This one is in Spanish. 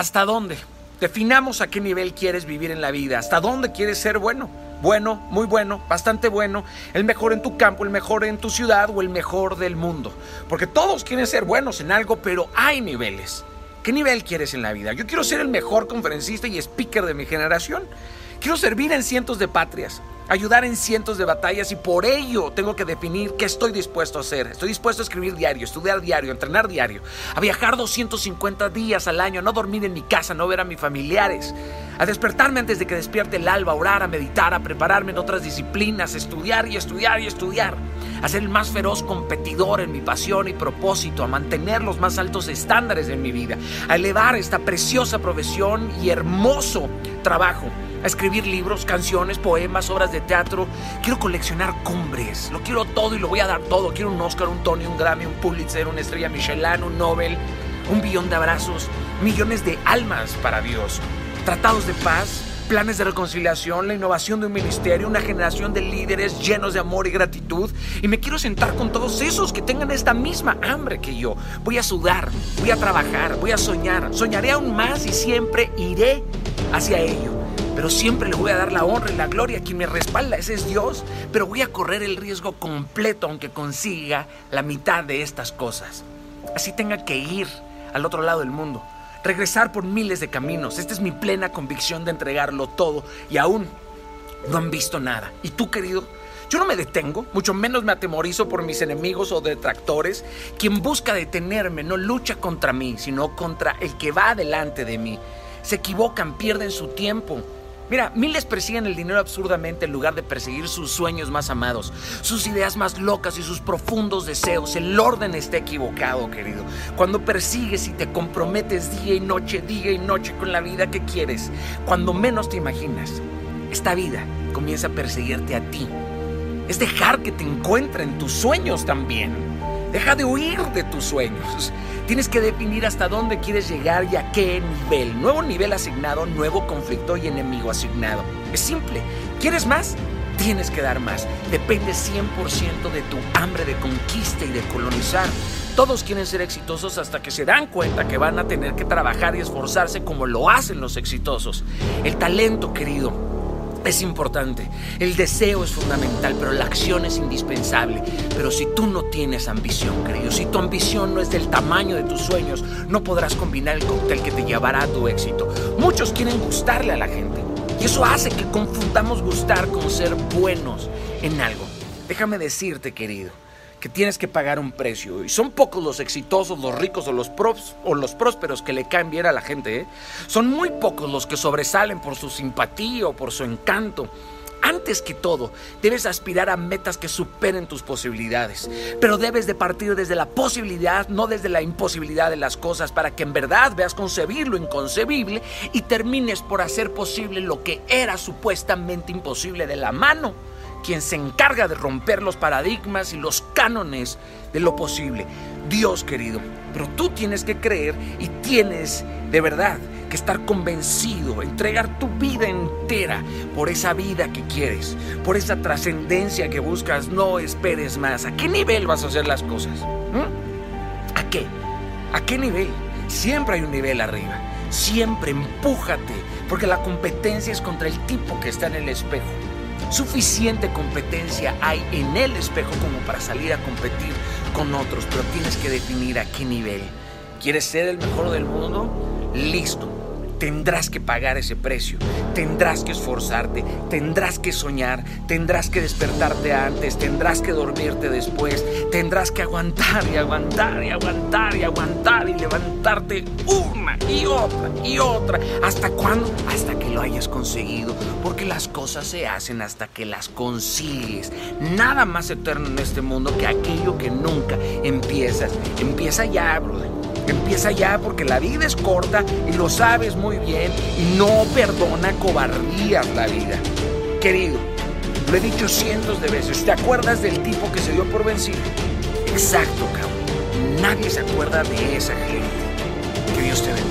¿Hasta dónde? Definamos a qué nivel quieres vivir en la vida, hasta dónde quieres ser bueno. Bueno, muy bueno, bastante bueno, el mejor en tu campo, el mejor en tu ciudad o el mejor del mundo. Porque todos quieren ser buenos en algo, pero hay niveles. ¿Qué nivel quieres en la vida? Yo quiero ser el mejor conferencista y speaker de mi generación. Quiero servir en cientos de patrias, ayudar en cientos de batallas y por ello tengo que definir qué estoy dispuesto a hacer. Estoy dispuesto a escribir diario, estudiar diario, entrenar diario, a viajar 250 días al año, a no dormir en mi casa, no ver a mis familiares, a despertarme antes de que despierte el alba, a orar, a meditar, a prepararme en otras disciplinas, a estudiar y estudiar y estudiar, a ser el más feroz competidor en mi pasión y propósito, a mantener los más altos estándares de mi vida, a elevar esta preciosa profesión y hermoso trabajo a escribir libros, canciones, poemas, obras de teatro. Quiero coleccionar cumbres. Lo quiero todo y lo voy a dar todo. Quiero un Oscar, un Tony, un Grammy, un Pulitzer, una estrella Michelin, un Nobel, un billón de abrazos, millones de almas para Dios, tratados de paz, planes de reconciliación, la innovación de un ministerio, una generación de líderes llenos de amor y gratitud. Y me quiero sentar con todos esos que tengan esta misma hambre que yo. Voy a sudar, voy a trabajar, voy a soñar. Soñaré aún más y siempre iré hacia ello pero siempre le voy a dar la honra y la gloria a quien me respalda, ese es Dios, pero voy a correr el riesgo completo aunque consiga la mitad de estas cosas. Así tenga que ir al otro lado del mundo, regresar por miles de caminos. Esta es mi plena convicción de entregarlo todo y aún no han visto nada. ¿Y tú, querido? Yo no me detengo, mucho menos me atemorizo por mis enemigos o detractores. Quien busca detenerme no lucha contra mí, sino contra el que va delante de mí. Se equivocan, pierden su tiempo. Mira, miles persiguen el dinero absurdamente en lugar de perseguir sus sueños más amados, sus ideas más locas y sus profundos deseos. El orden está equivocado, querido. Cuando persigues y te comprometes día y noche, día y noche con la vida que quieres, cuando menos te imaginas, esta vida comienza a perseguirte a ti. Es dejar que te encuentre en tus sueños también. Deja de huir de tus sueños. Tienes que definir hasta dónde quieres llegar y a qué nivel. Nuevo nivel asignado, nuevo conflicto y enemigo asignado. Es simple. ¿Quieres más? Tienes que dar más. Depende 100% de tu hambre de conquista y de colonizar. Todos quieren ser exitosos hasta que se dan cuenta que van a tener que trabajar y esforzarse como lo hacen los exitosos. El talento, querido, es importante. El deseo es fundamental, pero la acción es indispensable. Pero si tú no tienes ambición, querido, si tu ambición no es del tamaño de tus sueños, no podrás combinar el cóctel que te llevará a tu éxito. Muchos quieren gustarle a la gente. Y eso hace que confundamos gustar con ser buenos en algo. Déjame decirte, querido, que tienes que pagar un precio. Y son pocos los exitosos, los ricos o los, pros, o los prósperos que le caen bien a la gente. ¿eh? Son muy pocos los que sobresalen por su simpatía o por su encanto. Antes que todo, debes aspirar a metas que superen tus posibilidades, pero debes de partir desde la posibilidad, no desde la imposibilidad de las cosas, para que en verdad veas concebir lo inconcebible y termines por hacer posible lo que era supuestamente imposible de la mano quien se encarga de romper los paradigmas y los cánones de lo posible. Dios querido, pero tú tienes que creer y tienes de verdad que estar convencido, entregar tu vida entera por esa vida que quieres, por esa trascendencia que buscas. No esperes más. ¿A qué nivel vas a hacer las cosas? ¿Mm? ¿A qué? ¿A qué nivel? Siempre hay un nivel arriba. Siempre empújate, porque la competencia es contra el tipo que está en el espejo. Suficiente competencia hay en el espejo como para salir a competir con otros, pero tienes que definir a qué nivel. ¿Quieres ser el mejor del mundo? Listo tendrás que pagar ese precio, tendrás que esforzarte, tendrás que soñar, tendrás que despertarte antes, tendrás que dormirte después, tendrás que aguantar y aguantar y aguantar y aguantar y levantarte una y otra y otra. ¿Hasta cuándo? Hasta que lo hayas conseguido, porque las cosas se hacen hasta que las consigues. Nada más eterno en este mundo que aquello que nunca empiezas. Empieza ya, brother. Empieza ya porque la vida es corta y lo sabes muy bien y no perdona cobardías la vida. Querido, lo he dicho cientos de veces, ¿te acuerdas del tipo que se dio por vencido? Exacto, cabrón. Nadie se acuerda de esa gente. Que Dios te bendiga.